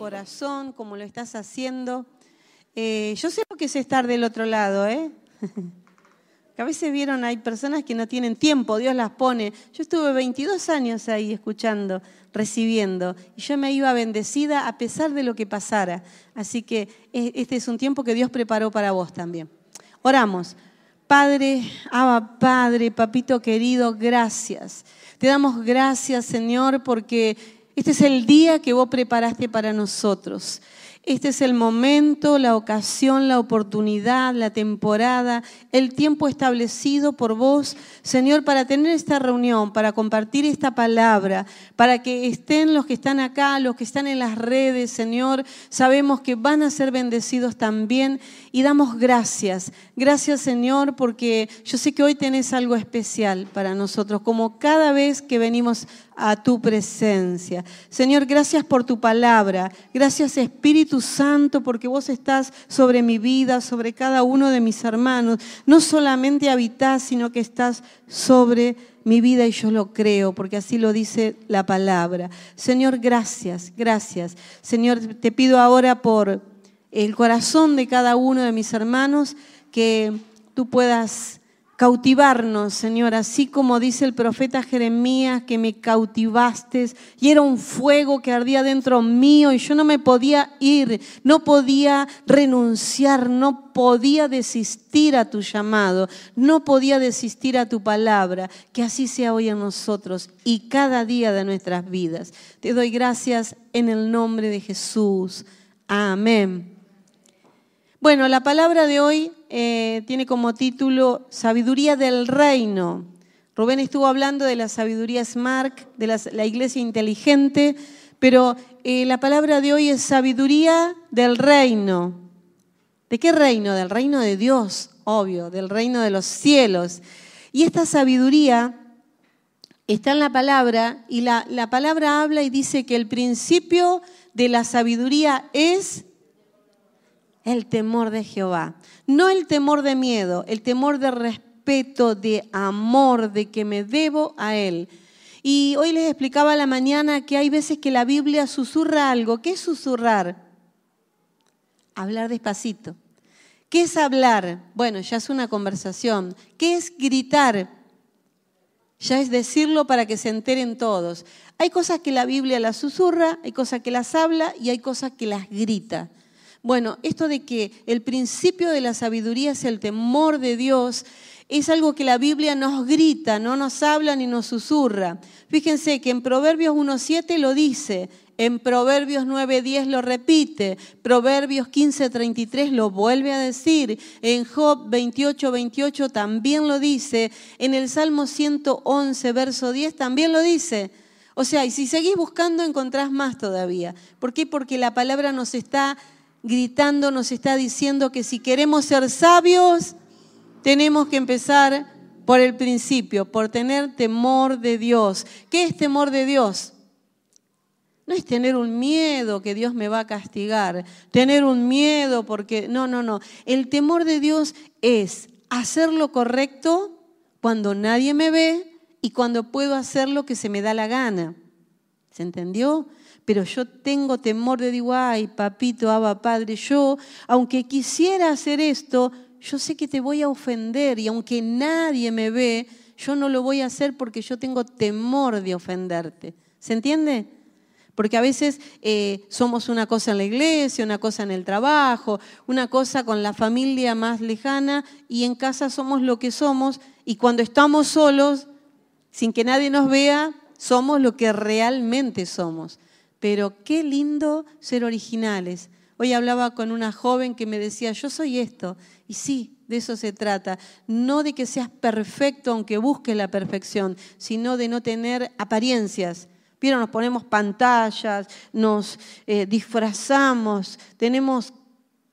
corazón, como lo estás haciendo. Eh, yo sé lo que es estar del otro lado, ¿eh? a veces vieron, hay personas que no tienen tiempo, Dios las pone. Yo estuve 22 años ahí escuchando, recibiendo, y yo me iba bendecida a pesar de lo que pasara. Así que este es un tiempo que Dios preparó para vos también. Oramos. Padre, Abba Padre, Papito querido, gracias. Te damos gracias, Señor, porque este es el día que vos preparaste para nosotros. Este es el momento, la ocasión, la oportunidad, la temporada, el tiempo establecido por vos, Señor, para tener esta reunión, para compartir esta palabra, para que estén los que están acá, los que están en las redes, Señor. Sabemos que van a ser bendecidos también y damos gracias. Gracias, Señor, porque yo sé que hoy tenés algo especial para nosotros, como cada vez que venimos a tu presencia. Señor, gracias por tu palabra. Gracias Espíritu Santo porque vos estás sobre mi vida, sobre cada uno de mis hermanos. No solamente habitas, sino que estás sobre mi vida y yo lo creo, porque así lo dice la palabra. Señor, gracias, gracias. Señor, te pido ahora por el corazón de cada uno de mis hermanos que tú puedas cautivarnos, Señor, así como dice el profeta Jeremías, que me cautivaste y era un fuego que ardía dentro mío y yo no me podía ir, no podía renunciar, no podía desistir a tu llamado, no podía desistir a tu palabra, que así sea hoy en nosotros y cada día de nuestras vidas. Te doy gracias en el nombre de Jesús. Amén. Bueno, la palabra de hoy eh, tiene como título Sabiduría del Reino. Rubén estuvo hablando de la sabiduría Smart, de la, iglesia inteligente, pero eh, la palabra de hoy es sabiduría del reino. ¿De qué reino? Del reino de Dios, obvio, del reino de los cielos. Y esta sabiduría está en la palabra y la palabra habla y dice que el principio de la sabiduría es el temor de Jehová. No el temor de miedo, el temor de respeto, de amor, de que me debo a Él. Y hoy les explicaba a la mañana que hay veces que la Biblia susurra algo. ¿Qué es susurrar? Hablar despacito. ¿Qué es hablar? Bueno, ya es una conversación. ¿Qué es gritar? Ya es decirlo para que se enteren todos. Hay cosas que la Biblia las susurra, hay cosas que las habla y hay cosas que las grita. Bueno, esto de que el principio de la sabiduría es el temor de Dios, es algo que la Biblia nos grita, no nos habla ni nos susurra. Fíjense que en Proverbios 1.7 lo dice, en Proverbios 9.10 lo repite, Proverbios 15.33 lo vuelve a decir, en Job 28.28 también lo dice, en el Salmo 111, verso 10 también lo dice. O sea, y si seguís buscando encontrás más todavía. ¿Por qué? Porque la palabra nos está gritando, nos está diciendo que si queremos ser sabios, tenemos que empezar por el principio, por tener temor de Dios. ¿Qué es temor de Dios? No es tener un miedo que Dios me va a castigar, tener un miedo porque, no, no, no. El temor de Dios es hacer lo correcto cuando nadie me ve y cuando puedo hacer lo que se me da la gana. ¿Se entendió? Pero yo tengo temor de digo, ay, papito, aba, padre, yo, aunque quisiera hacer esto, yo sé que te voy a ofender y aunque nadie me ve, yo no lo voy a hacer porque yo tengo temor de ofenderte. ¿Se entiende? Porque a veces eh, somos una cosa en la iglesia, una cosa en el trabajo, una cosa con la familia más lejana y en casa somos lo que somos y cuando estamos solos, sin que nadie nos vea, somos lo que realmente somos pero qué lindo ser originales. Hoy hablaba con una joven que me decía, yo soy esto. Y sí, de eso se trata. No de que seas perfecto aunque busques la perfección, sino de no tener apariencias. Pero nos ponemos pantallas, nos eh, disfrazamos, tenemos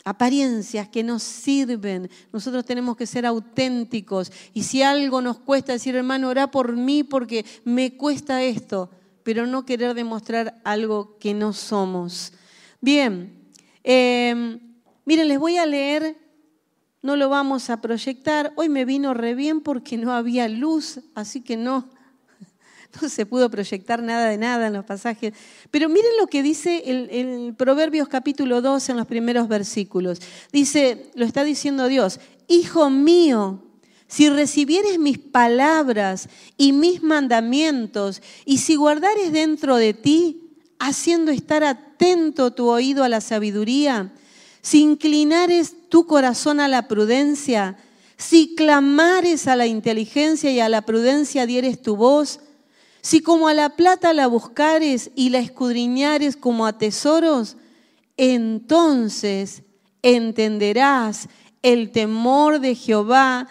apariencias que nos sirven. Nosotros tenemos que ser auténticos. Y si algo nos cuesta decir, hermano, orá por mí porque me cuesta esto pero no querer demostrar algo que no somos. Bien, em, miren, les voy a leer, no lo vamos a proyectar. Hoy me vino re bien porque no había luz, así que no, no se pudo proyectar nada de nada en los pasajes. Pero miren lo que dice el, el Proverbios capítulo 2 en los primeros versículos. Dice, lo está diciendo Dios, Hijo mío, si recibieres mis palabras y mis mandamientos, y si guardares dentro de ti, haciendo estar atento tu oído a la sabiduría, si inclinares tu corazón a la prudencia, si clamares a la inteligencia y a la prudencia dieres tu voz, si como a la plata la buscares y la escudriñares como a tesoros, entonces entenderás el temor de Jehová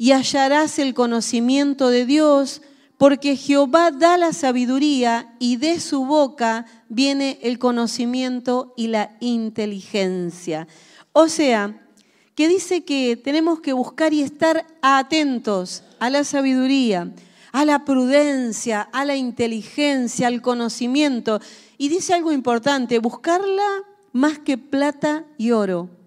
y hallarás el conocimiento de Dios, porque Jehová da la sabiduría y de su boca viene el conocimiento y la inteligencia. O sea, que dice que tenemos que buscar y estar atentos a la sabiduría, a la prudencia, a la inteligencia, al conocimiento. Y dice algo importante, buscarla más que plata y oro.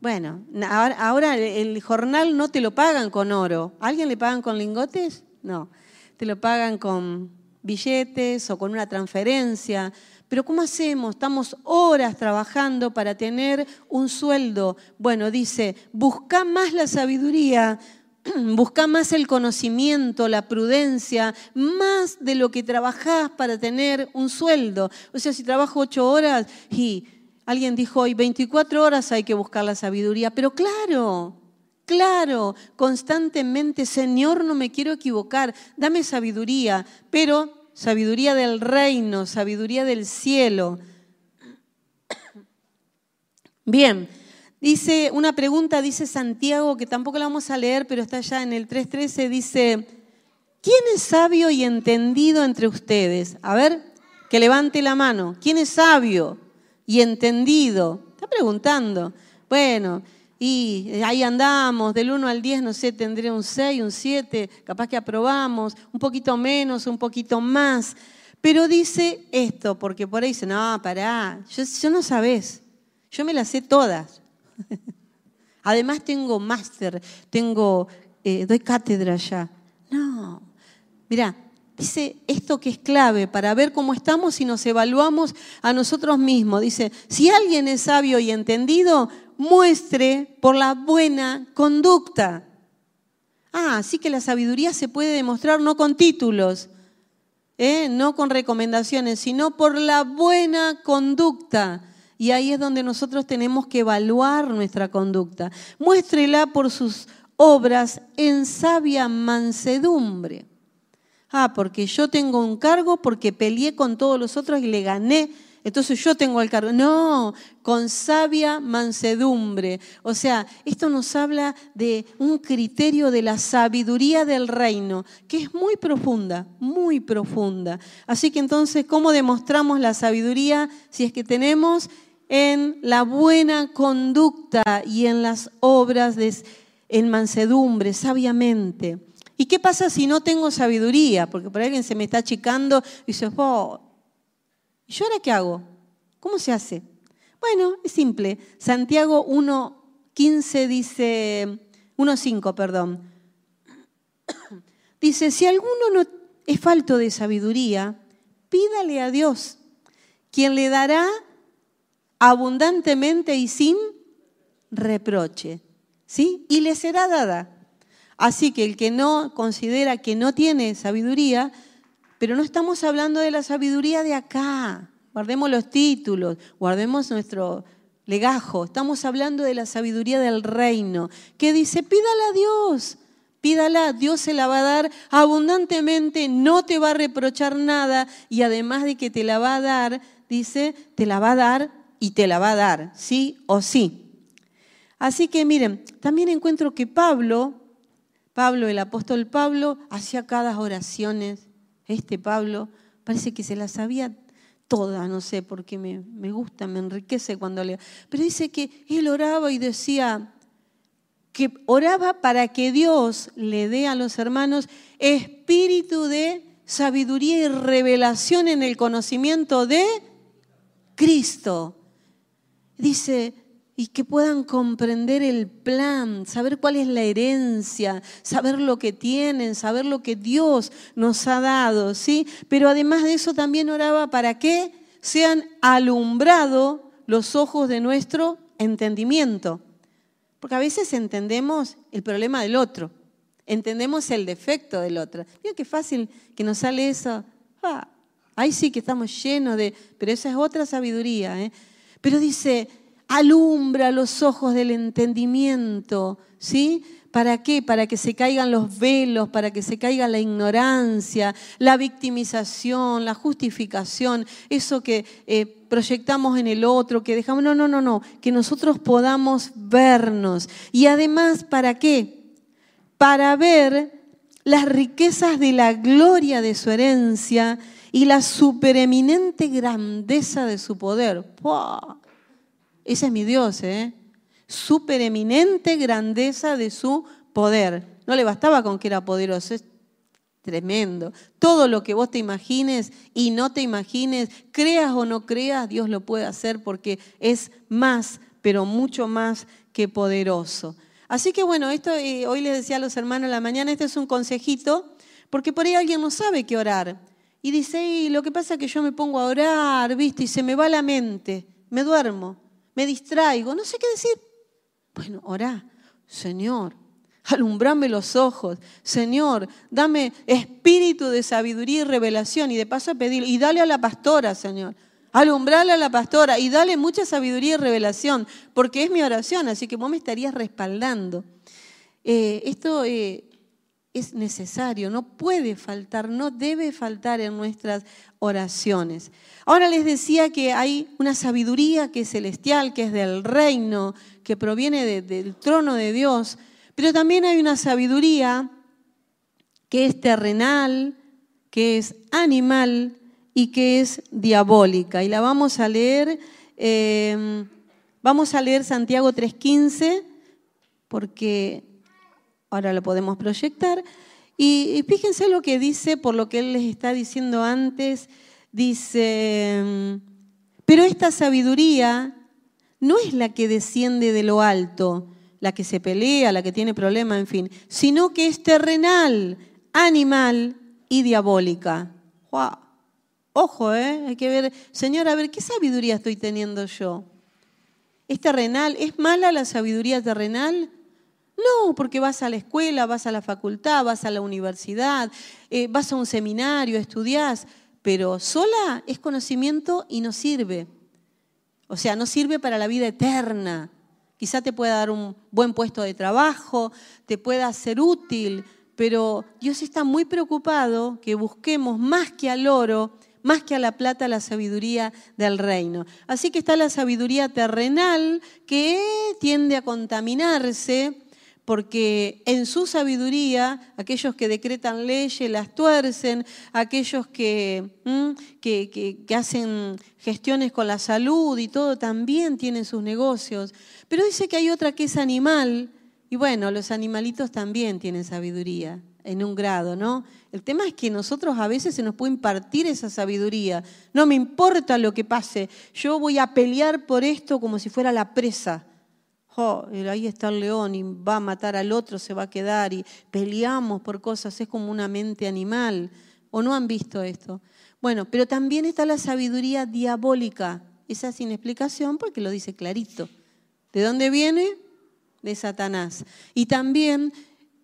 Bueno, ahora, el jornal no te lo pagan con oro. alguien le pagan con lingotes? No, te lo pagan con billetes o con una transferencia. Pero ¿cómo hacemos? Estamos horas trabajando para tener un sueldo. Bueno, dice, busca más la sabiduría, busca más el conocimiento, la prudencia, más de lo que trabajás para tener un sueldo. O sea, si trabajo ocho horas y alguien dijo hoy 24 horas hay que buscar la sabiduría, pero claro, claro, constantemente, Señor, no me quiero equivocar, dame sabiduría, pero sabiduría del reino, sabiduría del cielo. Bien, dice una pregunta, dice Santiago, que tampoco la vamos a leer, pero está ya en el 3.13, dice, ¿quién es sabio y entendido entre ustedes? A ver, que levante la mano. ¿Quién es sabio y entendido? Está preguntando. Bueno, y ahí andamos, del 1 al 10, no sé, tendré un 6, un 7, capaz que aprobamos, un poquito menos, un poquito más. Pero dice esto, porque por ahí dice, no, pará, yo, no sabés, yo me las sé todas. Además tengo máster, tengo, eh, doy cátedra ya. No, mira, dice esto que es clave para ver cómo estamos y nos evaluamos a nosotros mismos. Dice, si alguien es sabio y entendido, muestre por la buena conducta. Ah, así que la sabiduría se puede demostrar no con títulos, ¿eh? no con recomendaciones, sino por la buena conducta. Y ahí es donde nosotros tenemos que evaluar nuestra conducta. Muéstrela por sus obras en sabia mansedumbre. Ah, porque yo tengo un cargo, porque peleé con todos los otros y le gané entonces yo tengo el cargo. No, con sabia mansedumbre. O sea, esto nos habla de un criterio de la sabiduría del reino, que es muy profunda, muy profunda. Así que entonces, ¿cómo demostramos la sabiduría si es que tenemos en la buena conducta y en las obras en mansedumbre, sabiamente? ¿Y qué pasa si no tengo sabiduría? Porque por alguien se me está achicando y dice, oh, ¿Y yo ahora qué hago? ¿Cómo se hace? Bueno, es simple. Santiago 1.15 dice, 1.5, perdón. Dice, si alguno no es falto de sabiduría, pídale a Dios, quien le dará abundantemente y sin reproche. ¿Sí? Y le será dada. Así que el que no considera que no tiene sabiduría, pero no estamos hablando de la sabiduría de acá. Guardemos los títulos, guardemos nuestro legajo. Estamos hablando de la sabiduría del reino, que dice, pídala a Dios, pídala, Dios se la va a dar abundantemente, no te va a reprochar nada y además de que te la va a dar, dice, te la va a dar y te la va a dar, sí o sí. Así que miren, también encuentro que Pablo, Pablo, el apóstol Pablo, hacía cada oraciones este Pablo parece que se la sabía toda, no sé, porque me, me gusta, me enriquece cuando leo. Pero dice que él oraba y decía que oraba para que Dios le dé a los hermanos espíritu de sabiduría y revelación en el conocimiento de Cristo. Dice, y que puedan comprender el plan, saber cuál es la herencia, saber lo que tienen, saber lo que Dios nos ha dado, ¿sí? Pero además de eso también oraba para que sean alumbrados los ojos de nuestro entendimiento. Porque a veces entendemos el problema del otro, entendemos el defecto del otro. Mira qué fácil que nos sale eso. Ah, ahí sí que estamos llenos de... Pero esa es otra sabiduría. ¿eh? Pero dice, alumbra los ojos del entendimiento, ¿sí? ¿Para qué? Para que se caigan los velos, para que se caiga la ignorancia, la victimización, la justificación, eso que eh, proyectamos en el otro, que dejamos, no, no, no, no, que nosotros podamos vernos. Y además, ¿para qué? Para ver las riquezas de la gloria de su herencia y la supereminente grandeza de su poder. Ese es mi Dios, ¿eh? Supereminente grandeza de su poder. No le bastaba con que era poderoso, es tremendo. Todo lo que vos te imagines y no te imagines, creas o no creas, Dios lo puede hacer porque es más, pero mucho más que poderoso. Así que bueno, esto eh, hoy les decía a los hermanos en la mañana, este es un consejito, porque por ahí alguien no sabe qué orar. Y dice, y lo que pasa es que yo me pongo a orar, ¿viste? Y se me va la mente, me duermo me distraigo, no sé qué decir. Bueno, orá, Señor, alumbrame los ojos, Señor, dame espíritu de sabiduría y revelación y de paso a pedir, y dale a la pastora, Señor, alumbrale a la pastora y dale mucha sabiduría y revelación, porque es mi oración, así que vos me estarías respaldando. Eh, esto eh, es necesario, no puede faltar, no debe faltar en nuestras oraciones. Ahora les decía que hay una sabiduría que es celestial, que es del reino, que proviene del trono de Dios, pero también hay una sabiduría que es terrenal, que es animal y que es diabólica. Y la vamos a leer, eh, vamos a leer Santiago 3.15, porque ahora lo podemos proyectar. Y, fíjense lo que dice, por lo que él les está diciendo antes, dice, pero esta sabiduría no es la que desciende de lo alto, la que se pelea, la que tiene problemas, en fin, sino que es terrenal, animal y diabólica. Ojo, ¿eh? hay que ver, Señor, a ver, ¿qué sabiduría estoy teniendo yo? ¿Es terrenal? ¿Es mala la sabiduría terrenal? No, porque vas a la escuela, vas a la facultad, vas a la universidad, eh, vas a un seminario, estudias, pero sola es conocimiento y no sirve. O sea, no sirve para la vida eterna. Quizá te pueda dar un buen puesto de trabajo, te pueda ser útil, pero Dios está muy preocupado que busquemos más que al oro, más que a la plata, la sabiduría del reino. Así que está la sabiduría terrenal que tiende a contaminarse porque en su sabiduría aquellos que decretan leyes las tuercen, aquellos que, que, hacen gestiones con la salud y todo también tienen sus negocios. Pero dice que hay otra que es animal, y bueno, los animalitos también tienen sabiduría en un grado, ¿no? El tema es que nosotros a veces se nos puede impartir esa sabiduría. No me importa lo que pase, yo voy a pelear por esto como si fuera la presa ahí está el león y va a matar al otro, se va a quedar y peleamos por cosas, es como una mente animal. ¿O no han visto esto? Bueno, pero también está la sabiduría diabólica. Esa sin explicación porque lo dice clarito. ¿De dónde viene? De Satanás. Y también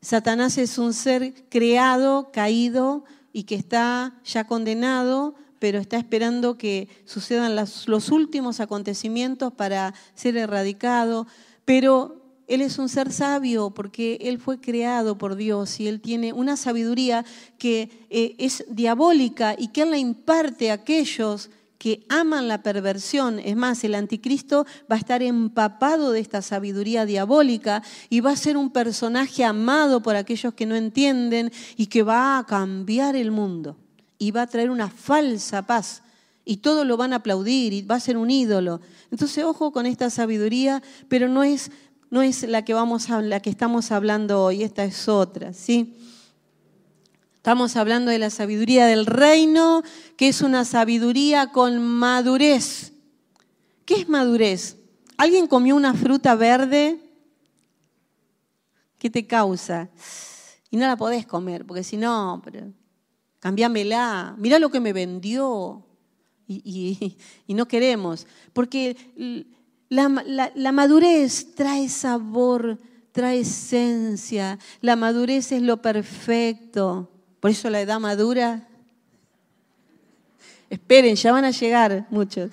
Satanás es un ser creado, caído y que está ya condenado, pero está esperando que sucedan los últimos acontecimientos para ser erradicado. Pero Él es un ser sabio porque Él fue creado por Dios y Él tiene una sabiduría que eh, es diabólica y que Él la imparte a aquellos que aman la perversión. Es más, el anticristo va a estar empapado de esta sabiduría diabólica y va a ser un personaje amado por aquellos que no entienden y que va a cambiar el mundo y va a traer una falsa paz y todos lo van a aplaudir y va a ser un ídolo. Entonces, ojo con esta sabiduría, pero no es, no es la, que vamos a, la que estamos hablando hoy, esta es otra, ¿sí? Estamos hablando de la sabiduría del reino, que es una sabiduría con madurez. ¿Qué es madurez? ¿Alguien comió una fruta verde? ¿Qué te causa? Y no la podés comer, porque si no, pero, cambiámela, mirá lo que me vendió. Y, no queremos, porque la madurez trae sabor, trae esencia, la madurez es lo perfecto. Por eso la edad madura Esperen, ya van a llegar muchos.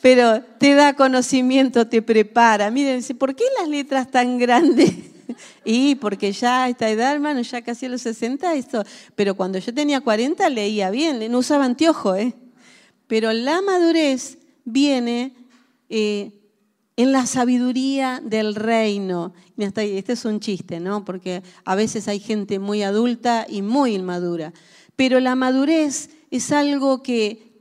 Pero te da conocimiento, te prepara. Miren, ¿por qué las letras tan grandes? Y porque ya a esta edad, hermano, ya casi a los 60, esto. Pero cuando yo tenía 40 leía bien, no usaba anteojo, ¿eh? Pero la madurez viene eh, en la sabiduría del reino. Este es un chiste, ¿no? Porque a veces hay gente muy adulta y muy inmadura. Pero la madurez es algo que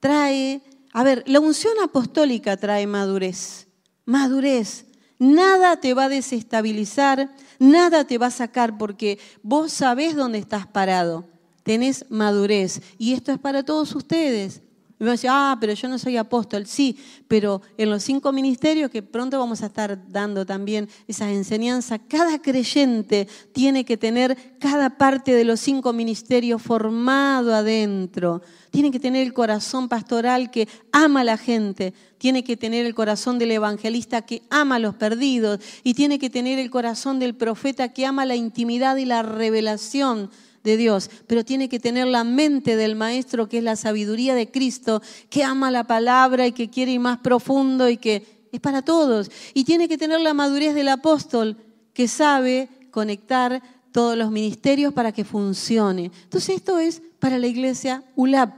trae, a ver, la unción apostólica trae madurez, madurez. Nada te va a desestabilizar, nada te va a sacar porque vos sabés dónde estás parado, tenés madurez. Y esto es para todos ustedes. Y me va a decir, ah, pero yo no soy apóstol. Sí, pero en los cinco ministerios que pronto vamos a estar dando también esas enseñanzas, cada creyente tiene que tener cada parte de los cinco ministerios formado adentro. Tiene que tener el corazón pastoral que ama a la gente, tiene que tener el corazón del evangelista que ama a los perdidos y tiene que tener el corazón del profeta que ama la intimidad y la revelación de Dios, pero tiene que tener la mente del Maestro, que es la sabiduría de Cristo, que ama la palabra y que quiere ir más profundo y que es para todos. Y tiene que tener la madurez del apóstol, que sabe conectar todos los ministerios para que funcione. Entonces esto es para la iglesia ULAP,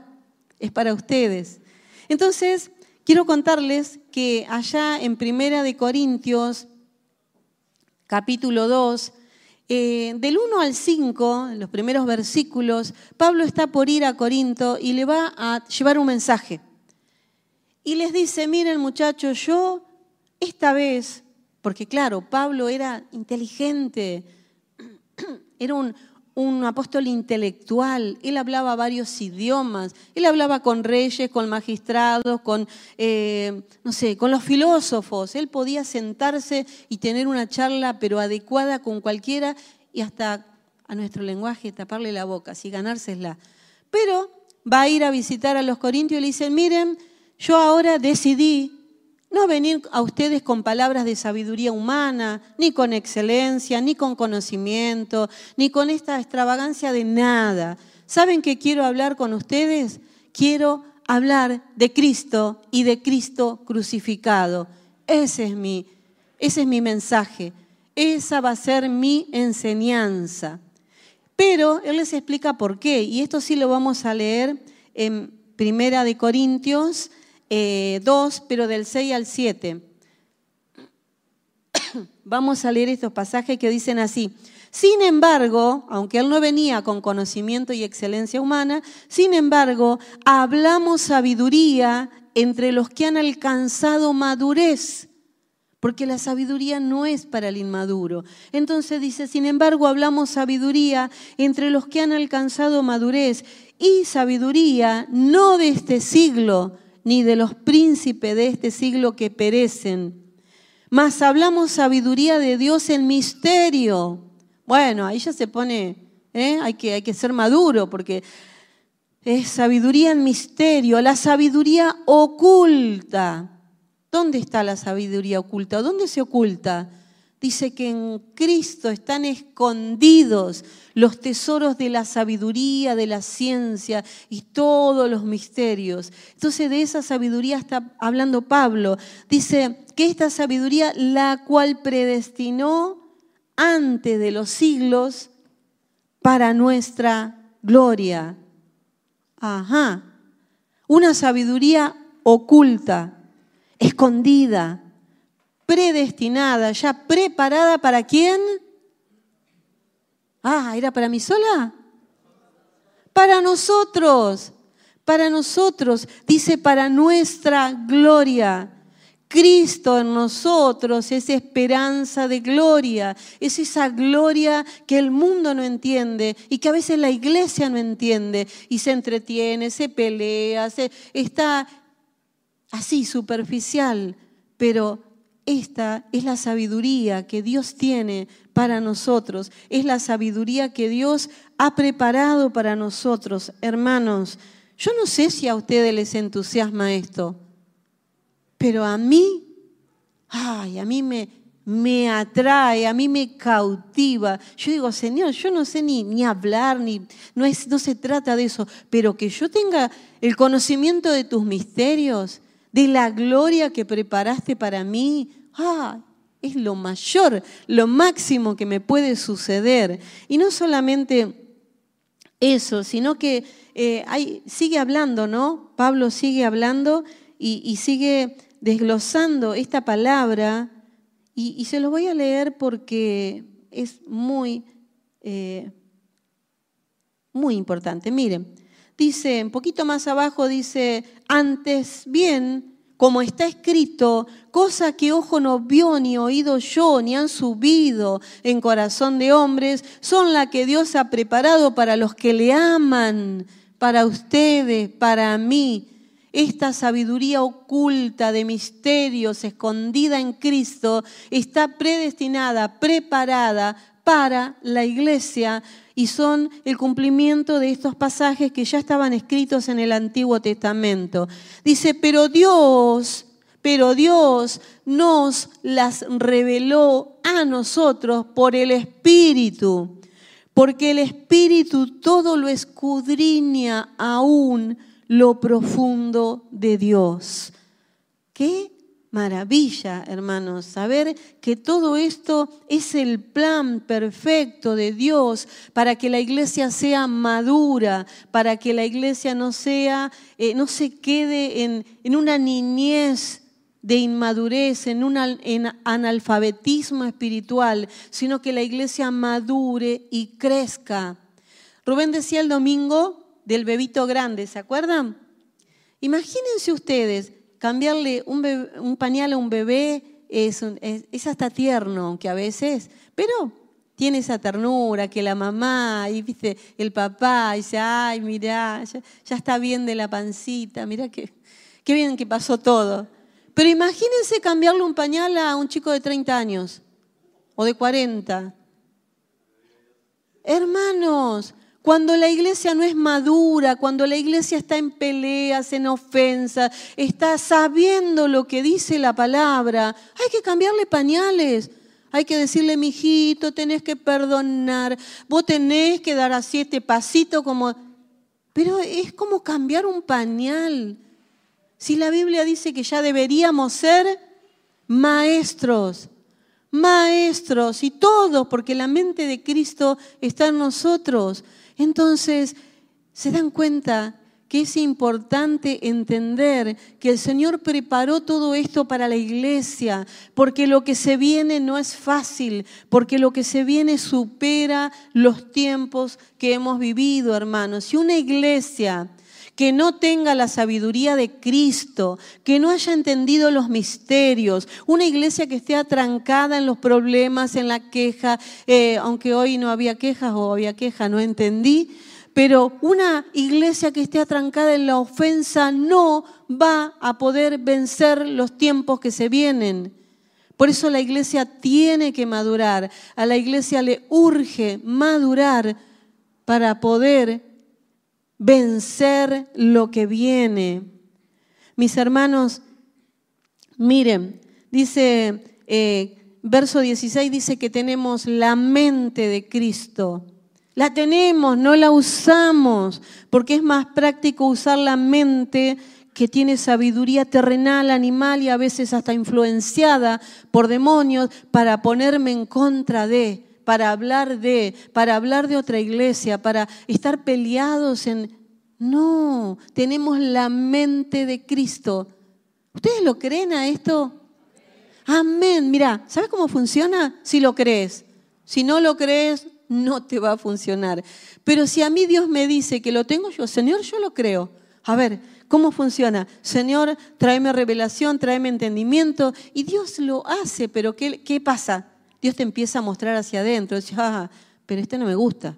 es para ustedes. Entonces, quiero contarles que allá en Primera de Corintios, capítulo 2, eh, del 1 al 5, en los primeros versículos, Pablo está por ir a Corinto y le va a llevar un mensaje. Y les dice, miren muchachos, yo esta vez, porque claro, Pablo era inteligente, era un, un apóstol intelectual, él hablaba varios idiomas, él hablaba con reyes, con magistrados, con, eh, no sé, con los filósofos, él podía sentarse y tener una charla pero adecuada con cualquiera y hasta a nuestro lenguaje taparle la boca, así ganársela. Pero va a ir a visitar a los corintios y le dice, miren, yo ahora decidí no venir a ustedes con palabras de sabiduría humana, ni con excelencia, ni con conocimiento, ni con esta extravagancia de nada. ¿Saben qué quiero hablar con ustedes? Quiero hablar de Cristo y de Cristo crucificado. Ese es mi, ese es mi mensaje. Esa va a ser mi enseñanza. Pero Él les explica por qué. Y esto sí lo vamos a leer en Primera de Corintios 2, eh, pero del 6 al 7. Vamos a leer estos pasajes que dicen así. Sin embargo, aunque él no venía con conocimiento y excelencia humana, sin embargo, hablamos sabiduría entre los que han alcanzado madurez, porque la sabiduría no es para el inmaduro. Entonces dice, sin embargo, hablamos sabiduría entre los que han alcanzado madurez y sabiduría no de este siglo, ni de los príncipes de este siglo que perecen. Mas hablamos sabiduría de Dios en misterio. Bueno, ahí ya se pone, ¿eh? hay, que, hay que ser maduro porque es sabiduría en misterio, la sabiduría oculta. ¿Dónde está la sabiduría oculta? ¿Dónde se oculta? Dice que en Cristo están escondidos los tesoros de la sabiduría, de la ciencia y todos los misterios. Entonces de esa sabiduría está hablando Pablo. Dice que esta sabiduría la cual predestinó antes de los siglos para nuestra gloria. Ajá. Una sabiduría oculta, escondida, predestinada, ya preparada para quién? Ah, ¿era para mí sola? Para nosotros, para nosotros, dice para nuestra gloria. Cristo en nosotros es esperanza de gloria, es esa gloria que el mundo no entiende y que a veces la iglesia no entiende y se entretiene, se pelea, se, está así superficial, pero esta es la sabiduría que Dios tiene para nosotros, es la sabiduría que Dios ha preparado para nosotros. Hermanos, yo no sé si a ustedes les entusiasma esto, pero a mí, ay, a mí me, me atrae, a mí me cautiva. Yo digo, Señor, yo no sé ni, ni hablar, ni, no, es, no se trata de eso, pero que yo tenga el conocimiento de tus misterios, de la gloria que preparaste para mí, ah, es lo mayor, lo máximo que me puede suceder. Y no solamente eso, sino que eh, sigue hablando, ¿no? Pablo sigue hablando y, sigue desglosando esta palabra y, se lo voy a leer porque es muy, eh, muy importante. Miren, dice, un poquito más abajo dice, antes bien, como está escrito, cosa que ojo no vio, ni oído yo, ni han subido en corazón de hombres, son la que Dios ha preparado para los que le aman, para ustedes, para mí. Esta sabiduría oculta de misterios, escondida en Cristo, está predestinada, preparada para la iglesia y son el cumplimiento de estos pasajes que ya estaban escritos en el Antiguo Testamento. Dice, pero Dios, pero Dios nos las reveló a nosotros por el Espíritu, porque el Espíritu todo lo escudriña aún lo profundo de Dios. ¿Qué maravilla, hermanos, saber que todo esto es el plan perfecto de Dios para que la iglesia sea madura, para que la iglesia no sea, eh, no se quede en, en, una niñez de inmadurez, en un analfabetismo espiritual, sino que la iglesia madure y crezca. Rubén decía el domingo del bebito grande, ¿se acuerdan? Imagínense ustedes, cambiarle un, pañal a un bebé es, hasta tierno, aunque a veces, pero tiene esa ternura que la mamá y ¿viste? el papá dice, ay, mira, ya, está bien de la pancita, mira qué, qué bien que pasó todo. Pero imagínense cambiarle un pañal a un chico de 30 años o de 40. Hermanos, cuando la iglesia no es madura, cuando la iglesia está en peleas, en ofensas, está sabiendo lo que dice la palabra, hay que cambiarle pañales. Hay que decirle, mijito, tenés que perdonar, vos tenés que dar así este pasito como... Pero es como cambiar un pañal. Si la Biblia dice que ya deberíamos ser maestros, maestros y todos, porque la mente de Cristo está en nosotros. Entonces, se dan cuenta que es importante entender que el Señor preparó todo esto para la iglesia, porque lo que se viene no es fácil, porque lo que se viene supera los tiempos que hemos vivido, hermanos. Si una iglesia que no tenga la sabiduría de Cristo, que no haya entendido los misterios, una iglesia que esté atrancada en los problemas, en la queja, eh, aunque hoy no había quejas o había queja, no entendí, pero una iglesia que esté atrancada en la ofensa no va a poder vencer los tiempos que se vienen. Por eso la iglesia tiene que madurar, a la iglesia le urge madurar para poder vencer lo que viene. Mis hermanos, miren, dice, eh, verso 16 dice que tenemos la mente de Cristo. La tenemos, no la usamos, porque es más práctico usar la mente que tiene sabiduría terrenal, animal y a veces hasta influenciada por demonios para ponerme en contra de para hablar de, para hablar de otra iglesia, para estar peleados en... No, tenemos la mente de Cristo. ¿Ustedes lo creen a esto? Amén. Mira, ¿sabes cómo funciona? Si lo crees. Si no lo crees, no te va a funcionar. Pero si a mí Dios me dice que lo tengo yo, Señor, yo lo creo. A ver, ¿cómo funciona? Señor, tráeme revelación, tráeme entendimiento. Y Dios lo hace, pero ¿qué, qué pasa? Dios te empieza a mostrar hacia adentro. Dice, ah, pero este no me gusta.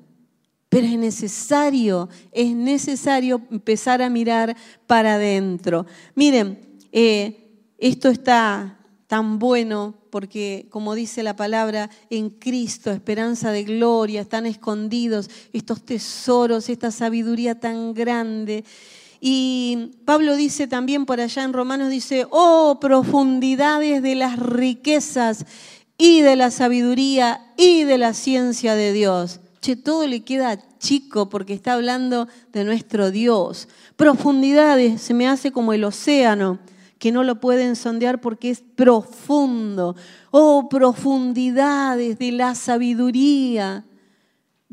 Pero es necesario, es necesario empezar a mirar para adentro. Miren, eh, esto está, tan bueno, porque como dice la palabra, en Cristo, esperanza de gloria, están escondidos estos tesoros, esta sabiduría tan grande. Y Pablo dice también por allá en Romanos, dice, oh profundidades de las riquezas y de la sabiduría y de la ciencia de Dios. Che, todo le queda chico porque está hablando de nuestro Dios. Profundidades, se me hace como el océano que no lo pueden sondear porque es profundo. Oh, profundidades de la sabiduría,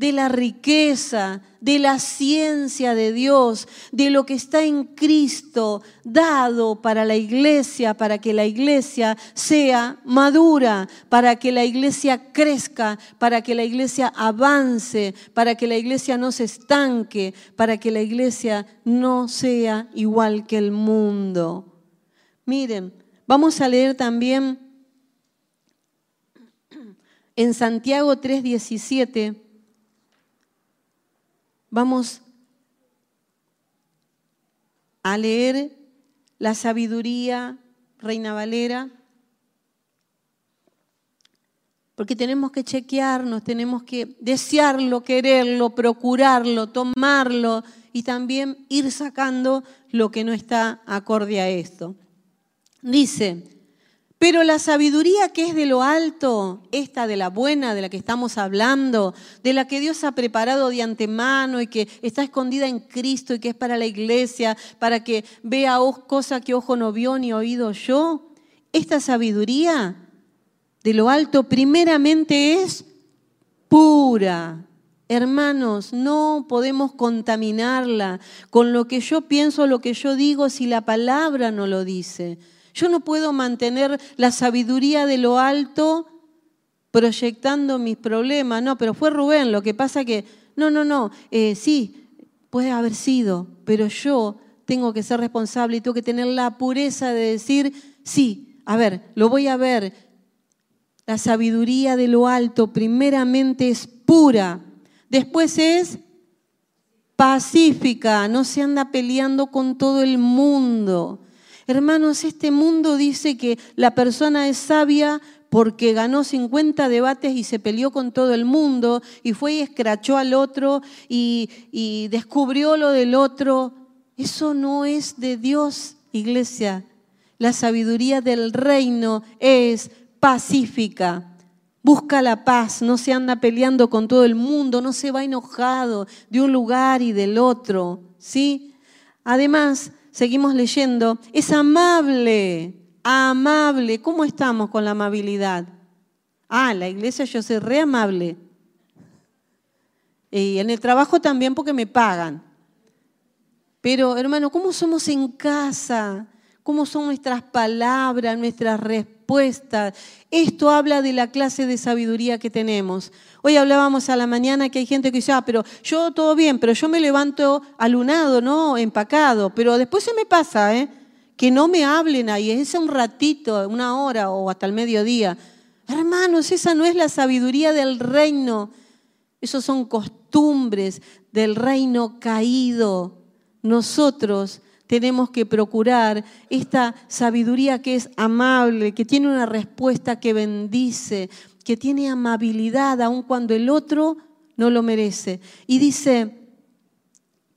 de la riqueza, de la ciencia de Dios, de lo que está en Cristo dado para la iglesia, para que la iglesia sea madura, para que la iglesia crezca, para que la iglesia avance, para que la iglesia no se estanque, para que la iglesia no sea igual que el mundo. Miren, vamos a leer también en Santiago 3:17, vamos a leer la sabiduría, Reina Valera, porque tenemos que chequearnos, tenemos que desearlo, quererlo, procurarlo, tomarlo y también ir sacando lo que no está acorde a esto. Dice, pero la sabiduría que es de lo alto, esta de la buena, de la que estamos hablando, de la que Dios ha preparado de antemano y que está escondida en Cristo y que es para la iglesia, para que vea cosa que ojo no vio ni oído yo, esta sabiduría de lo alto primeramente es pura. Hermanos, no podemos contaminarla con lo que yo pienso, lo que yo digo, si la palabra no lo dice. Yo no puedo mantener la sabiduría de lo alto proyectando mis problemas. No, pero fue Rubén, lo que pasa que, no, no, no, eh, sí, puede haber sido, pero yo tengo que ser responsable y tengo que tener la pureza de decir, sí, a ver, lo voy a ver. La sabiduría de lo alto primeramente es pura, después es pacífica, no se anda peleando con todo el mundo. Hermanos, este mundo dice que la persona es sabia porque ganó 50 debates y se peleó con todo el mundo y fue y escrachó al otro y, y descubrió lo del otro. Eso no es de Dios, iglesia. La sabiduría del reino es pacífica. Busca la paz, no se anda peleando con todo el mundo, no se va enojado de un lugar y del otro, ¿sí? Además, seguimos leyendo, es amable, amable. ¿Cómo estamos con la amabilidad? Ah, la iglesia yo soy re amable. Y en el trabajo también porque me pagan. Pero hermano, ¿cómo somos en casa? ¿Cómo son nuestras palabras, nuestras respuestas? Esto habla de la clase de sabiduría que tenemos. Hoy hablábamos a la mañana que hay gente que dice, ah, pero yo todo bien, pero yo me levanto alunado, ¿no? Empacado, pero después se me pasa, ¿eh? Que no me hablen ahí, es un ratito, una hora o hasta el mediodía. Hermanos, esa no es la sabiduría del reino. Esos son costumbres del reino caído. Nosotros tenemos que procurar esta sabiduría que es amable, que tiene una respuesta que bendice, que tiene amabilidad aun cuando el otro no lo merece. Y dice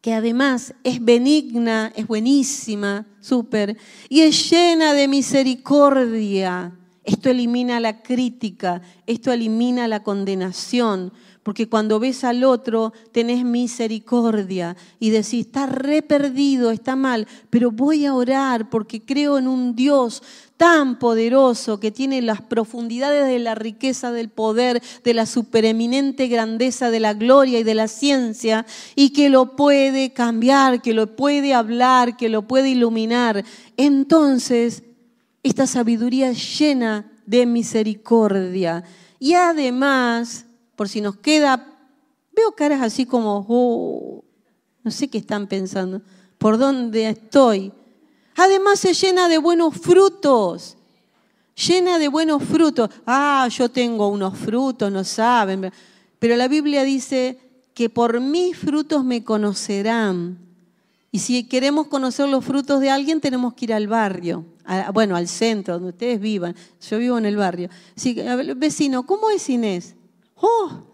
que además es benigna, es buenísima, súper, y es llena de misericordia. Esto elimina la crítica, esto elimina la condenación, porque cuando ves al otro tenés misericordia y decís, está re perdido, está mal, pero voy a orar porque creo en un Dios tan poderoso que tiene las profundidades de la riqueza del poder, de la supereminente grandeza de la gloria y de la ciencia y que lo puede cambiar, que lo puede hablar, que lo puede iluminar. Entonces, esta sabiduría llena de misericordia. Y además, por si nos queda, veo caras así como, oh, no sé qué están pensando, por dónde estoy. Además se llena de buenos frutos, llena de buenos frutos. Ah, yo tengo unos frutos, no saben. Pero la Biblia dice que por mis frutos me conocerán. Y si queremos conocer los frutos de alguien, tenemos que ir al barrio, bueno, al centro, donde ustedes vivan. Yo vivo en el barrio. Vecino, ¿cómo es Inés? ¡Oh!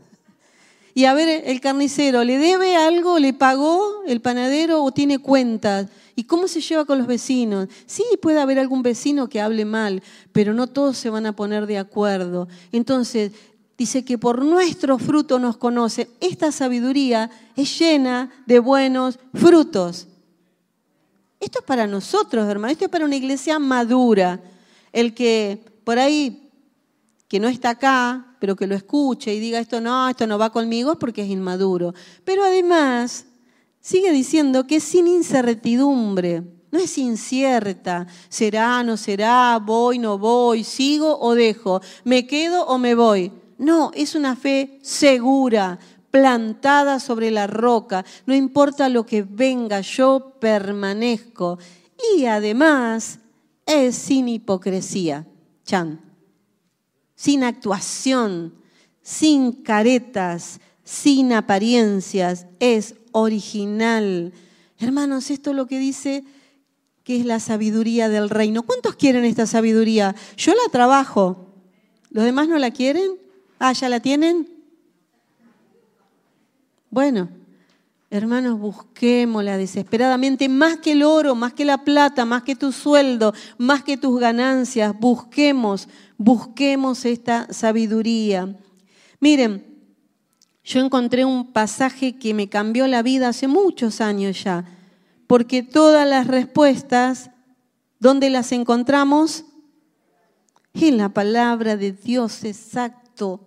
Y a ver, el carnicero, ¿le debe algo? ¿Le pagó el panadero o tiene cuentas? ¿Y cómo se lleva con los vecinos? Sí, puede haber algún vecino que hable mal, pero no todos se van a poner de acuerdo. Entonces, dice que por nuestro fruto nos conoce. Esta sabiduría es llena de buenos frutos. Esto es para nosotros, hermano. Esto es para una iglesia madura. El que por ahí, que no está acá, pero que lo escuche y diga esto no, esto no va conmigo, es porque es inmaduro. Pero además, sigue diciendo que es sin incertidumbre. No es incierta. Será, no será, voy, no voy, sigo o dejo, me quedo o me voy. No, es una fe segura, plantada sobre la roca. No importa lo que venga, yo permanezco. Y además es sin hipocresía. Chan. Sin actuación, sin caretas, sin apariencias. Es original. Hermanos, esto es lo que dice que es la sabiduría del reino. ¿Cuántos quieren esta sabiduría? Yo la trabajo. ¿Los demás no la quieren? Ah, ¿ya la tienen? Bueno, hermanos, busquémosla desesperadamente, más que el oro, más que la plata, más que tu sueldo, más que tus ganancias, busquemos, busquemos esta sabiduría. Miren, yo encontré un pasaje que me cambió la vida hace muchos años ya, porque todas las respuestas, ¿dónde las encontramos? En la palabra de Dios, exacto.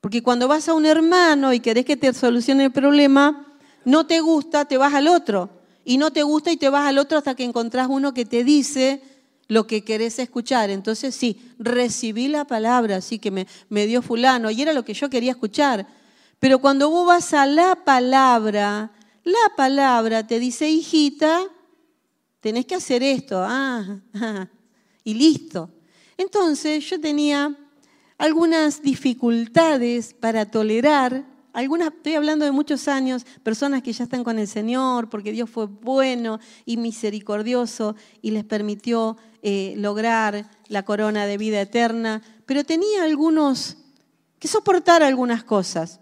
Porque cuando vas a un hermano y querés que te solucione el problema, no te gusta, te vas al otro. Y no te gusta y te vas al otro hasta que encontrás uno que te dice lo que querés escuchar. Entonces sí, recibí la palabra, así que me, me dio fulano, y era lo que yo quería escuchar. Pero cuando vos vas a la palabra, la palabra te dice, hijita, tenés que hacer esto, ah, ah y listo. Entonces yo tenía algunas dificultades para tolerar, algunas, estoy hablando de muchos años, personas que ya están con el Señor, porque Dios fue bueno y misericordioso y les permitió eh, lograr la corona de vida eterna, pero tenía algunos que soportar algunas cosas.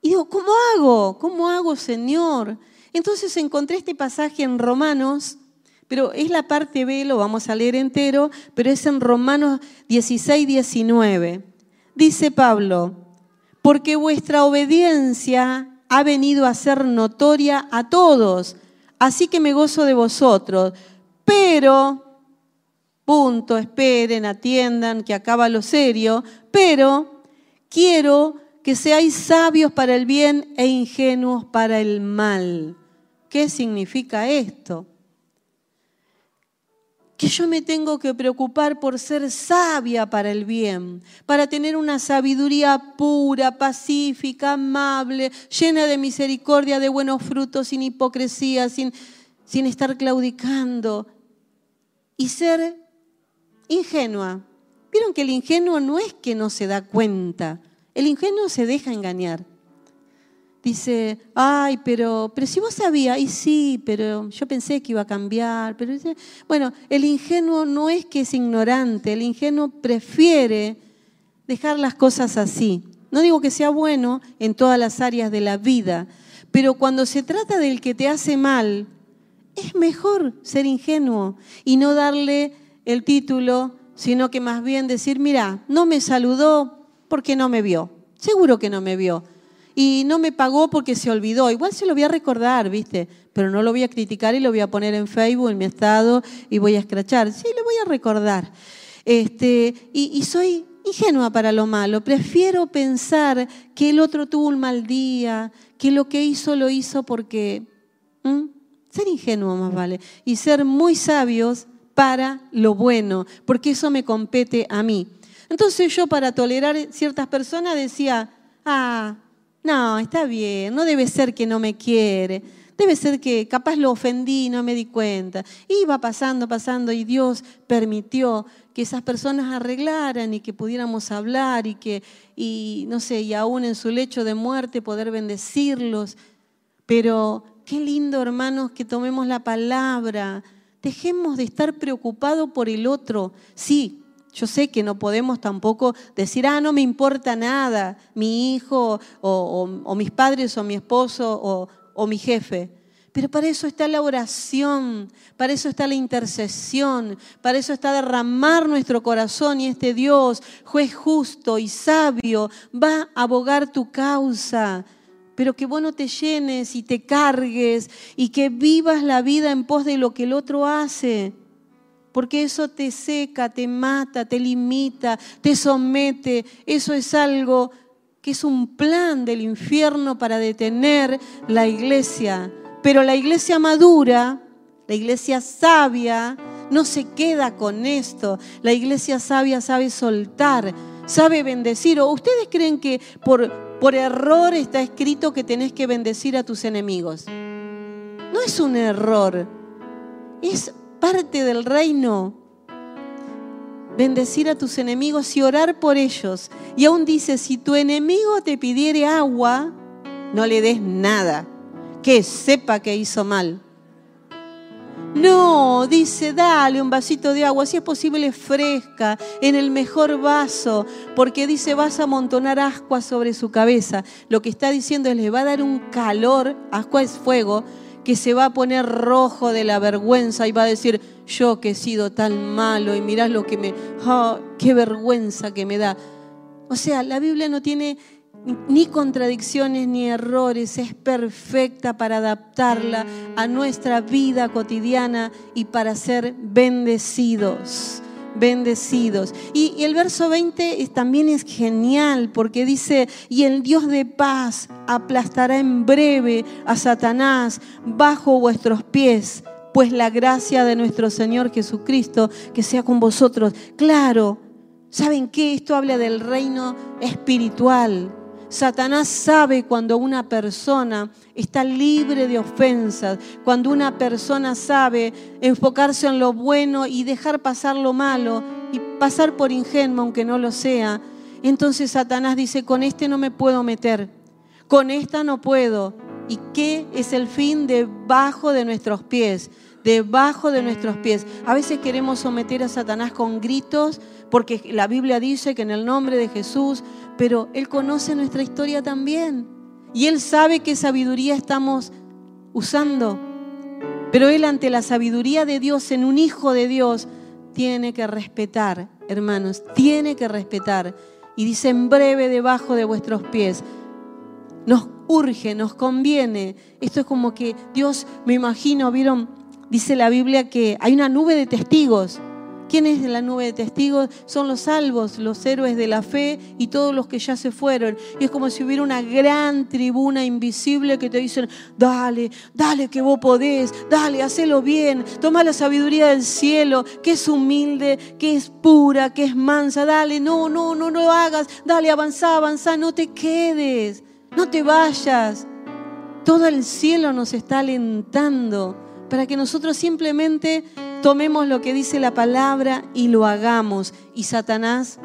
Y digo, ¿cómo hago? ¿Cómo hago, Señor? Entonces encontré este pasaje en Romanos pero es la parte B, lo vamos a leer entero, pero es en Romanos 16, 19. Dice Pablo, porque vuestra obediencia ha venido a ser notoria a todos, así que me gozo de vosotros. Pero, punto, esperen, atiendan, que acaba lo serio, pero quiero que seáis sabios para el bien e ingenuos para el mal. ¿Qué significa esto? Que yo me tengo que preocupar por ser sabia para el bien, para tener una sabiduría pura, pacífica, amable, llena de misericordia, de buenos frutos, sin hipocresía, sin, sin estar claudicando y ser ingenua. Vieron que el ingenuo no es que no se da cuenta, el ingenuo se deja engañar dice, ay, pero, pero si vos sabías, y sí, pero yo pensé que iba a cambiar. Pero, bueno, el ingenuo no es que es ignorante, el ingenuo prefiere dejar las cosas así. No digo que sea bueno en todas las áreas de la vida, pero cuando se trata del que te hace mal, es mejor ser ingenuo y no darle el título, sino que más bien decir, mira, no me saludó porque no me vio. Seguro que no me vio y no me pagó porque se olvidó. Igual se lo voy a recordar, ¿viste? Pero no lo voy a criticar y lo voy a poner en Facebook, en mi estado, y voy a escrachar. Sí, le voy a recordar. Este, y, soy ingenua para lo malo. Prefiero pensar que el otro tuvo un mal día, que lo que hizo lo hizo porque... Ser ingenuo más vale. Y ser muy sabios para lo bueno, porque eso me compete a mí. Entonces yo para tolerar ciertas personas decía, ah, no, está bien, no debe ser que no me quiere, debe ser que capaz lo ofendí, no me di cuenta. Iba pasando, pasando y Dios permitió que esas personas arreglaran y que pudiéramos hablar y que, y no sé, y aún en su lecho de muerte poder bendecirlos. Pero Qué lindo, hermanos, que tomemos la palabra. Dejemos de estar preocupados por el otro. Sí, yo sé que no podemos tampoco decir, ah, no me importa nada, mi hijo o, mis padres o mi esposo o, mi jefe. Pero para eso está la oración, para eso está la intercesión, para eso está derramar nuestro corazón y este Dios, juez justo y sabio, va a abogar tu causa. Pero que vos no te llenes y te cargues y que vivas la vida en pos de lo que el otro hace porque eso te seca, te mata, te limita, te somete. Eso es algo que es un plan del infierno para detener la iglesia. Pero la iglesia madura, la iglesia sabia, no se queda con esto. La iglesia sabia sabe soltar, sabe bendecir. ¿O ustedes creen que por, por error está escrito que tenés que bendecir a tus enemigos? No es un error, es parte del reino. Bendecir a tus enemigos y orar por ellos. Y aún dice, si tu enemigo te pidiere agua, no le des nada, que sepa que hizo mal. No, dice, dale un vasito de agua, si es posible fresca, en el mejor vaso, porque dice, vas a amontonar ascua sobre su cabeza. Lo que está diciendo es, le va a dar un calor, ascua es fuego, que se va a poner rojo de la vergüenza y va a decir, yo que he sido tan malo y mirás lo que me, oh, qué vergüenza que me da. O sea, la Biblia no tiene ni contradicciones ni errores, es perfecta para adaptarla a nuestra vida cotidiana y para ser bendecidos bendecidos. Y, el verso 20 también es genial porque dice, y el Dios de paz aplastará en breve a Satanás bajo vuestros pies, pues la gracia de nuestro Señor Jesucristo que sea con vosotros. Claro, ¿saben qué? Esto habla del reino espiritual Satanás sabe cuando una persona está libre de ofensas, cuando una persona sabe enfocarse en lo bueno y dejar pasar lo malo y pasar por ingenuo aunque no lo sea. Entonces Satanás dice, con este no me puedo meter, con esta no puedo. ¿Y qué es el fin debajo de nuestros pies? debajo de nuestros pies. A veces queremos someter a Satanás con gritos, porque la Biblia dice que en el nombre de Jesús, pero Él conoce nuestra historia también. Y Él sabe qué sabiduría estamos usando. Pero Él ante la sabiduría de Dios en un hijo de Dios tiene que respetar, hermanos, tiene que respetar. Y dice en breve debajo de vuestros pies. Nos urge, nos conviene. Esto es como que Dios, me imagino, vieron, dice la Biblia que hay una nube de testigos ¿Quién es la nube de testigos? Son los salvos, los héroes de la fe y todos los que ya se fueron. Y es como si hubiera una gran tribuna invisible que te dicen, dale, dale que vos podés, dale, hacelo bien, toma la sabiduría del cielo, que es humilde, que es pura, que es mansa, dale, no, no, no, no lo hagas, dale, avanza, avanza, no te quedes, no te vayas. Todo el cielo nos está alentando para que nosotros simplemente tomemos lo que dice la palabra y lo hagamos. Y Satanás,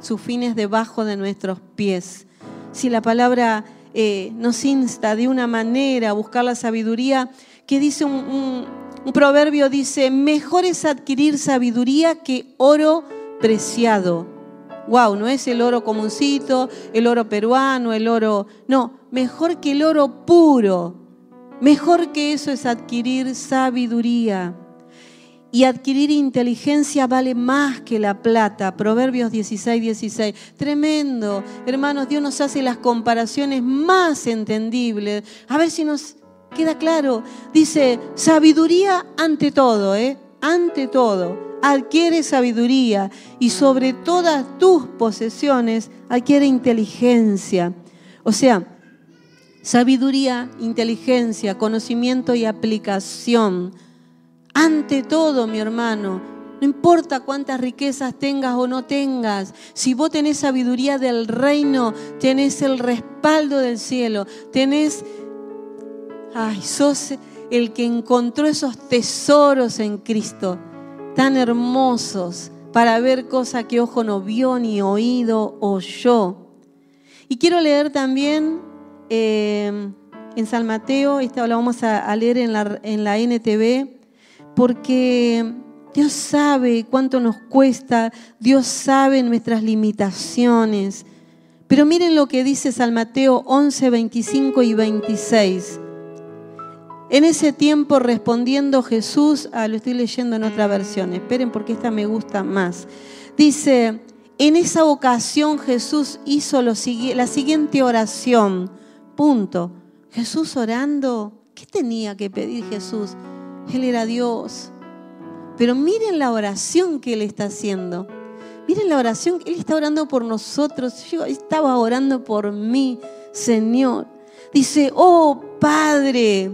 su fin es debajo de nuestros pies. Si la palabra eh, nos insta de una manera a buscar la sabiduría, que dice un, proverbio, dice, mejor es adquirir sabiduría que oro preciado. Wow, no es el oro comuncito, el oro peruano, el oro... No, mejor que el oro puro. Mejor que eso es adquirir sabiduría. Y adquirir inteligencia vale más que la plata. Proverbios 16, 16. Tremendo. Hermanos, Dios nos hace las comparaciones más entendibles. A ver si nos queda claro. Dice, sabiduría ante todo, ¿eh? Ante todo. Adquiere sabiduría y sobre todas tus posesiones adquiere inteligencia. O sea, sabiduría, inteligencia, conocimiento y aplicación ante todo, mi hermano, no importa cuántas riquezas tengas o no tengas, si vos tenés sabiduría del reino, tenés el respaldo del cielo, tenés, ay, sos el que encontró esos tesoros en Cristo, tan hermosos, para ver cosas que ojo no vio, ni oído oyó. Y quiero leer también eh, en San Mateo, esta la vamos a, leer en la, en la NTV, porque Dios sabe cuánto nos cuesta, Dios sabe nuestras limitaciones. Pero miren lo que dice San Mateo 11, 25 y 26. En ese tiempo respondiendo Jesús, ah, lo estoy leyendo en otra versión, esperen porque esta me gusta más. Dice, en esa ocasión Jesús hizo la siguiente oración, punto. Jesús orando, ¿qué tenía que pedir Jesús? Él era Dios. Pero miren la oración que Él está haciendo. Miren la oración, Él está orando por nosotros. Yo estaba orando por mí, Señor. Dice, oh Padre,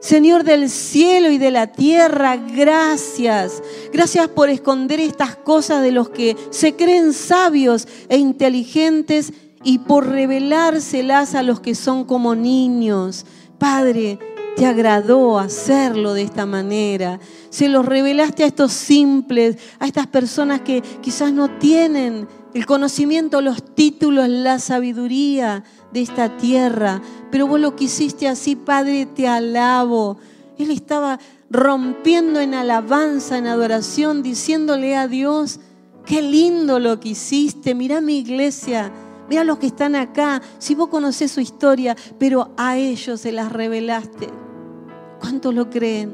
Señor del cielo y de la tierra, gracias. Gracias por esconder estas cosas de los que se creen sabios e inteligentes y por revelárselas a los que son como niños. Padre, te agradó hacerlo de esta manera. Se los revelaste a estos simples, a estas personas que quizás no tienen el conocimiento, los títulos, la sabiduría de esta tierra. Pero vos lo quisiste así, Padre, te alabo. Él estaba rompiendo en alabanza, en adoración, diciéndole a Dios, qué lindo lo que hiciste, mira mi iglesia, mira los que están acá, si vos conocés su historia, pero a ellos se las revelaste. ¿Cuántos lo creen?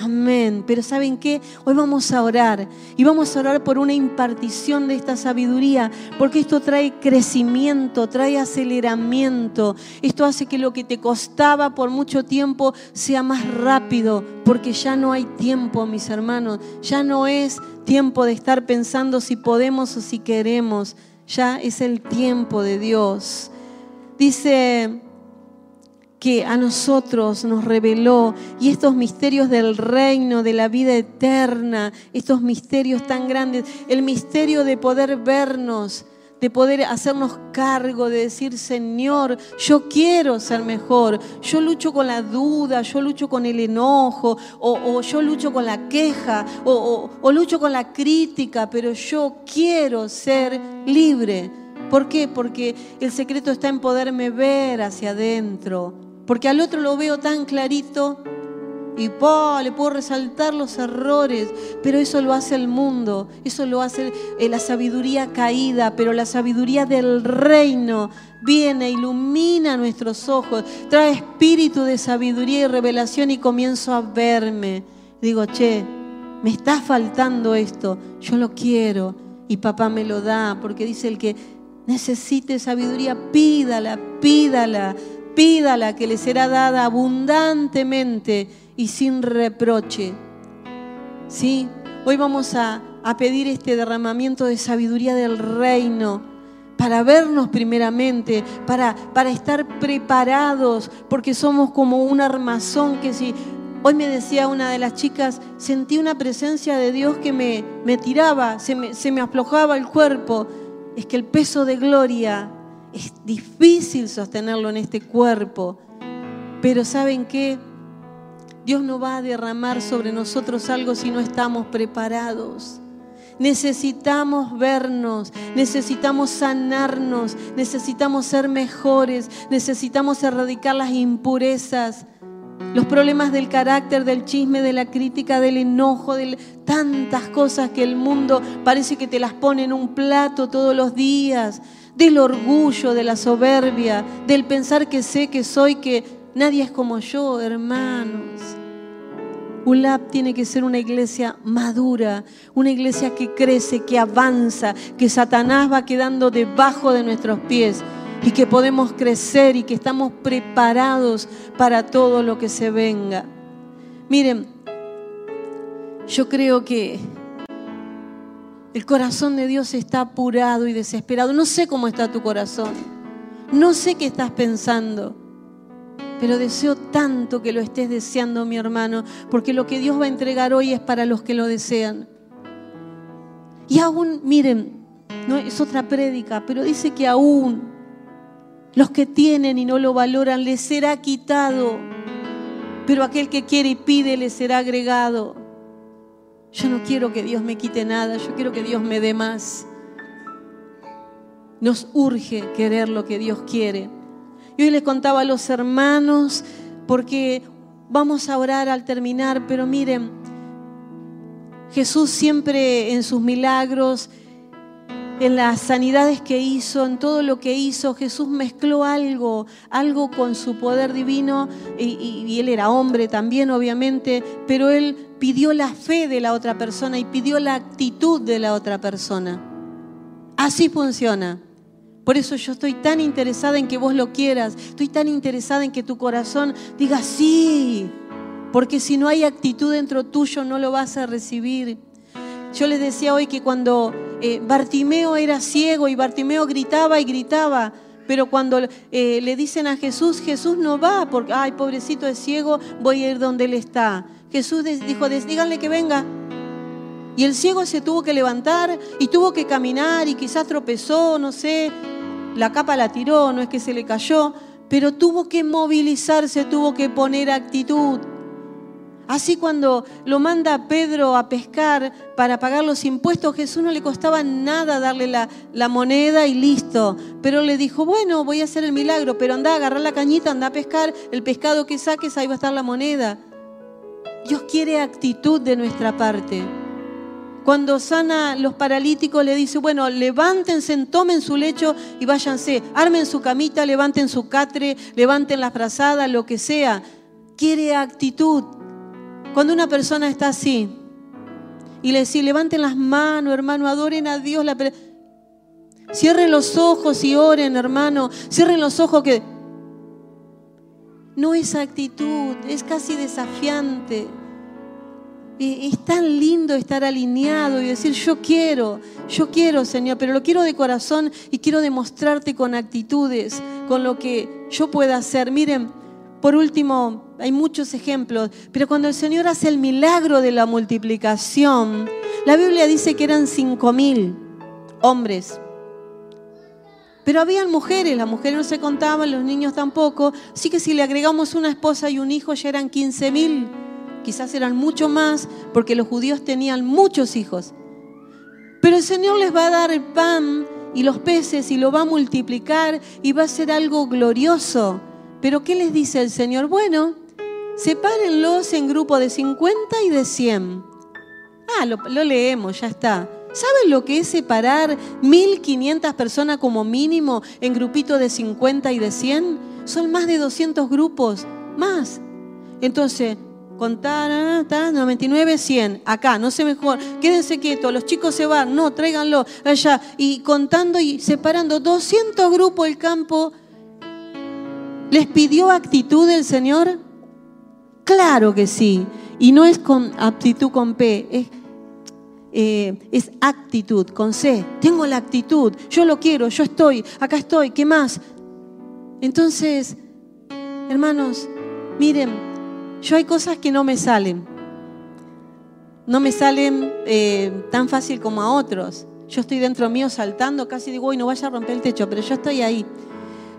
Amén. Pero ¿saben qué? Hoy vamos a orar y vamos a orar por una impartición de esta sabiduría, porque esto trae crecimiento, trae aceleramiento. Esto hace que lo que te costaba por mucho tiempo sea más rápido, porque ya no hay tiempo, mis hermanos. Ya no es tiempo de estar pensando si podemos o si queremos. Ya es el tiempo de Dios. Dice que a nosotros nos reveló y estos misterios del reino, de la vida eterna, estos misterios tan grandes, el misterio de poder vernos, de poder hacernos cargo, de decir, Señor, yo quiero ser mejor, yo lucho con la duda, yo lucho con el enojo, o, yo lucho con la queja, o, o lucho con la crítica, pero yo quiero ser libre. ¿Por qué? Porque el secreto está en poderme ver hacia adentro porque al otro lo veo tan clarito y le puedo resaltar los errores, pero eso lo hace el mundo, eso lo hace eh, la sabiduría caída, pero la sabiduría del reino viene, ilumina nuestros ojos, trae espíritu de sabiduría y revelación y comienzo a verme. Digo, che, me está faltando esto, yo lo quiero y papá me lo da, porque dice el que necesite sabiduría, pídala, pídala pídala que le será dada abundantemente y sin reproche. ¿Sí? Hoy vamos a, a pedir este derramamiento de sabiduría del reino para vernos primeramente, para, para estar preparados, porque somos como un armazón que si... Hoy me decía una de las chicas, sentí una presencia de Dios que me, me tiraba, se me, se me aflojaba el cuerpo. Es que el peso de gloria es difícil sostenerlo en este cuerpo, pero ¿saben qué? Dios no va a derramar sobre nosotros algo si no estamos preparados. Necesitamos vernos, necesitamos sanarnos, necesitamos ser mejores, necesitamos erradicar las impurezas, los problemas del carácter, del chisme, de la crítica, del enojo, de tantas cosas que el mundo parece que te las pone en un plato todos los días del orgullo, de la soberbia, del pensar que sé que soy, que nadie es como yo, hermanos. ULAP tiene que ser una iglesia madura, una iglesia que crece, que avanza, que Satanás va quedando debajo de nuestros pies y que podemos crecer y que estamos preparados para todo lo que se venga. Miren, yo creo que el corazón de Dios está apurado y desesperado. No sé cómo está tu corazón. No sé qué estás pensando. Pero deseo tanto que lo estés deseando, mi hermano, porque lo que Dios va a entregar hoy es para los que lo desean. Y aún, miren, no es otra prédica, pero dice que aún los que tienen y no lo valoran les será quitado, pero aquel que quiere y pide le será agregado. Yo no quiero que Dios me quite nada, yo quiero que Dios me dé más. Nos urge querer lo que Dios quiere. Y hoy les contaba a los hermanos, porque vamos a orar al terminar, pero miren, Jesús siempre en sus milagros, en las sanidades que hizo, en todo lo que hizo, Jesús mezcló algo, algo con su poder divino, y, él era hombre también, obviamente, pero él pidió la fe de la otra persona y pidió la actitud de la otra persona. Así funciona. Por eso yo estoy tan interesada en que vos lo quieras, estoy tan interesada en que tu corazón diga sí, porque si no hay actitud dentro tuyo no lo vas a recibir. Yo les decía hoy que cuando eh, Bartimeo era ciego y Bartimeo gritaba y gritaba, pero cuando eh, le dicen a Jesús, Jesús no va porque, ay, pobrecito es ciego, voy a ir donde él está. Jesús dijo, díganle que venga. Y el ciego se tuvo que levantar y tuvo que caminar y quizás tropezó, no sé, la capa la tiró, no es que se le cayó, pero tuvo que movilizarse, tuvo que poner actitud. Así cuando lo manda Pedro a pescar para pagar los impuestos, Jesús no le costaba nada darle la, moneda y listo. Pero le dijo, bueno, voy a hacer el milagro, pero anda a agarrar la cañita, anda a pescar, el pescado que saques, ahí va a estar la moneda. Dios quiere actitud de nuestra parte. Cuando sana los paralíticos le dice, bueno, levántense, tomen su lecho y váyanse, armen su camita, levanten su catre, levanten las brazadas, lo que sea. Quiere actitud. Cuando una persona está así y le dice, levanten las manos, hermano, adoren a Dios. La... Cierren los ojos y oren, hermano. Cierren los ojos que... No es actitud, es casi desafiante. Es tan lindo estar alineado y decir, yo quiero, yo quiero, Señor, pero lo quiero de corazón y quiero demostrarte con actitudes, con lo que yo pueda hacer. Miren, por último, hay muchos ejemplos, pero cuando el Señor hace el milagro de la multiplicación, la Biblia dice que eran cinco mil hombres. Pero habían mujeres, las mujeres no se contaban, los niños tampoco, así que si le agregamos una esposa y un hijo ya eran quince mil, quizás eran mucho más, porque los judíos tenían muchos hijos. Pero el Señor les va a dar el pan y los peces y lo va a multiplicar y va a ser algo glorioso. Pero ¿qué les dice el Señor? Bueno, sepárenlos en grupo de 50 y de 100. Ah, lo, leemos, ya está. ¿Saben lo que es separar 1500 personas como mínimo en grupitos de 50 y de 100? Son más de 200 grupos, más. Entonces, contar, 99, 100, acá, no sé mejor, quédense quietos, los chicos se van, no, tráiganlo allá, y contando y separando 200 grupos el campo ¿Les pidió actitud el Señor? Claro que sí. Y no es con aptitud con P, es, eh, es actitud con C. Tengo la actitud, yo lo quiero, yo estoy, acá estoy, ¿qué más? Entonces, hermanos, miren, yo hay cosas que no me salen. No me salen eh, tan fácil como a otros. Yo estoy dentro mío saltando, casi digo, uy, no vaya a romper el techo, pero yo estoy ahí.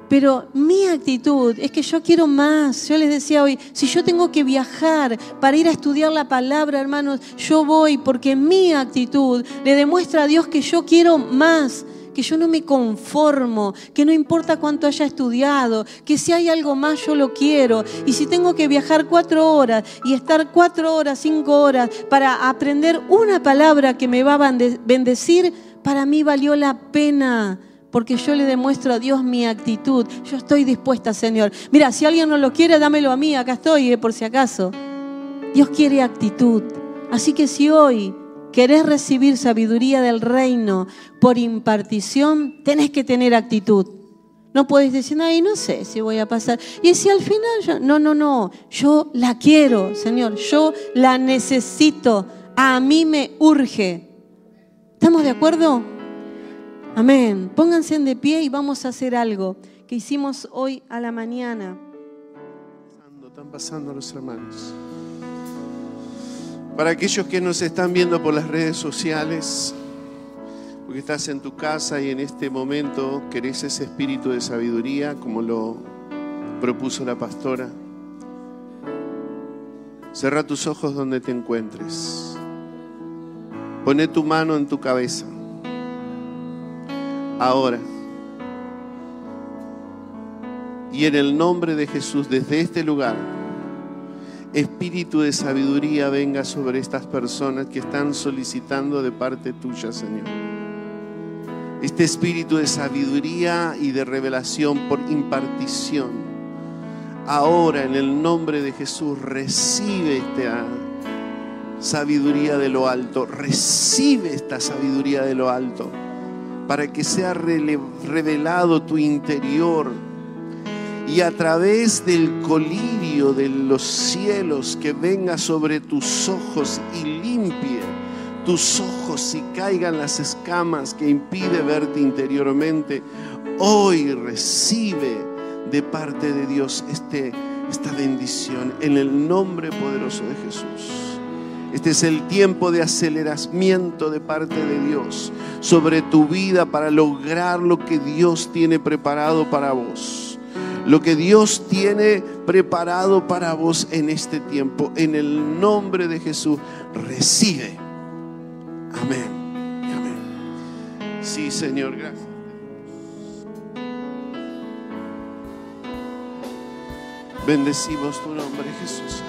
Pero mi actitud es que yo quiero más. Yo les decía hoy, si yo tengo que viajar para ir a estudiar la palabra, hermanos, yo voy porque mi actitud le demuestra a Dios que yo quiero más, que yo no me conformo, que no importa cuánto haya estudiado, que si hay algo más yo lo quiero. Y si tengo que viajar cuatro horas y estar cuatro horas, cinco horas para aprender una palabra que me va a bendecir, para mí valió la pena porque yo le demuestro a Dios mi actitud. Yo estoy dispuesta, Señor. Mira, si alguien no lo quiere, dámelo a mí, acá estoy, eh, por si acaso. Dios quiere actitud. Así que si hoy querés recibir sabiduría del reino por impartición, tenés que tener actitud. No puedes decir, ay, no sé si voy a pasar. Y si al final, yo, no, no, no, yo la quiero, Señor, yo la necesito, a mí me urge. ¿Estamos de acuerdo? Amén. Pónganse de pie y vamos a hacer algo que hicimos hoy a la mañana. Están pasando los hermanos. Para aquellos que nos están viendo por las redes sociales, porque estás en tu casa y en este momento querés ese espíritu de sabiduría, como lo propuso la pastora, Cerra tus ojos donde te encuentres. Pone tu mano en tu cabeza ahora. Y en el nombre de Jesús, desde este lugar, espíritu de sabiduría venga sobre estas personas que están solicitando de parte tuya, Señor. Este espíritu de sabiduría y de revelación por impartición. Ahora en el nombre de Jesús recibe esta sabiduría de lo alto. Recibe esta sabiduría de lo alto para que sea revelado tu interior y a través del colirio de los cielos que venga sobre tus ojos y limpie tus ojos y caigan las escamas que impide verte interiormente. Hoy recibe de parte de Dios este, esta bendición en el nombre poderoso de Jesús. Este es el tiempo de aceleramiento de parte de Dios sobre tu vida para lograr lo que Dios tiene preparado para vos lo que Dios tiene preparado para vos en este tiempo. En el nombre de Jesús, recibe. Amén. Amén. Sí, Señor, gracias. Bendecimos tu nombre, Jesús.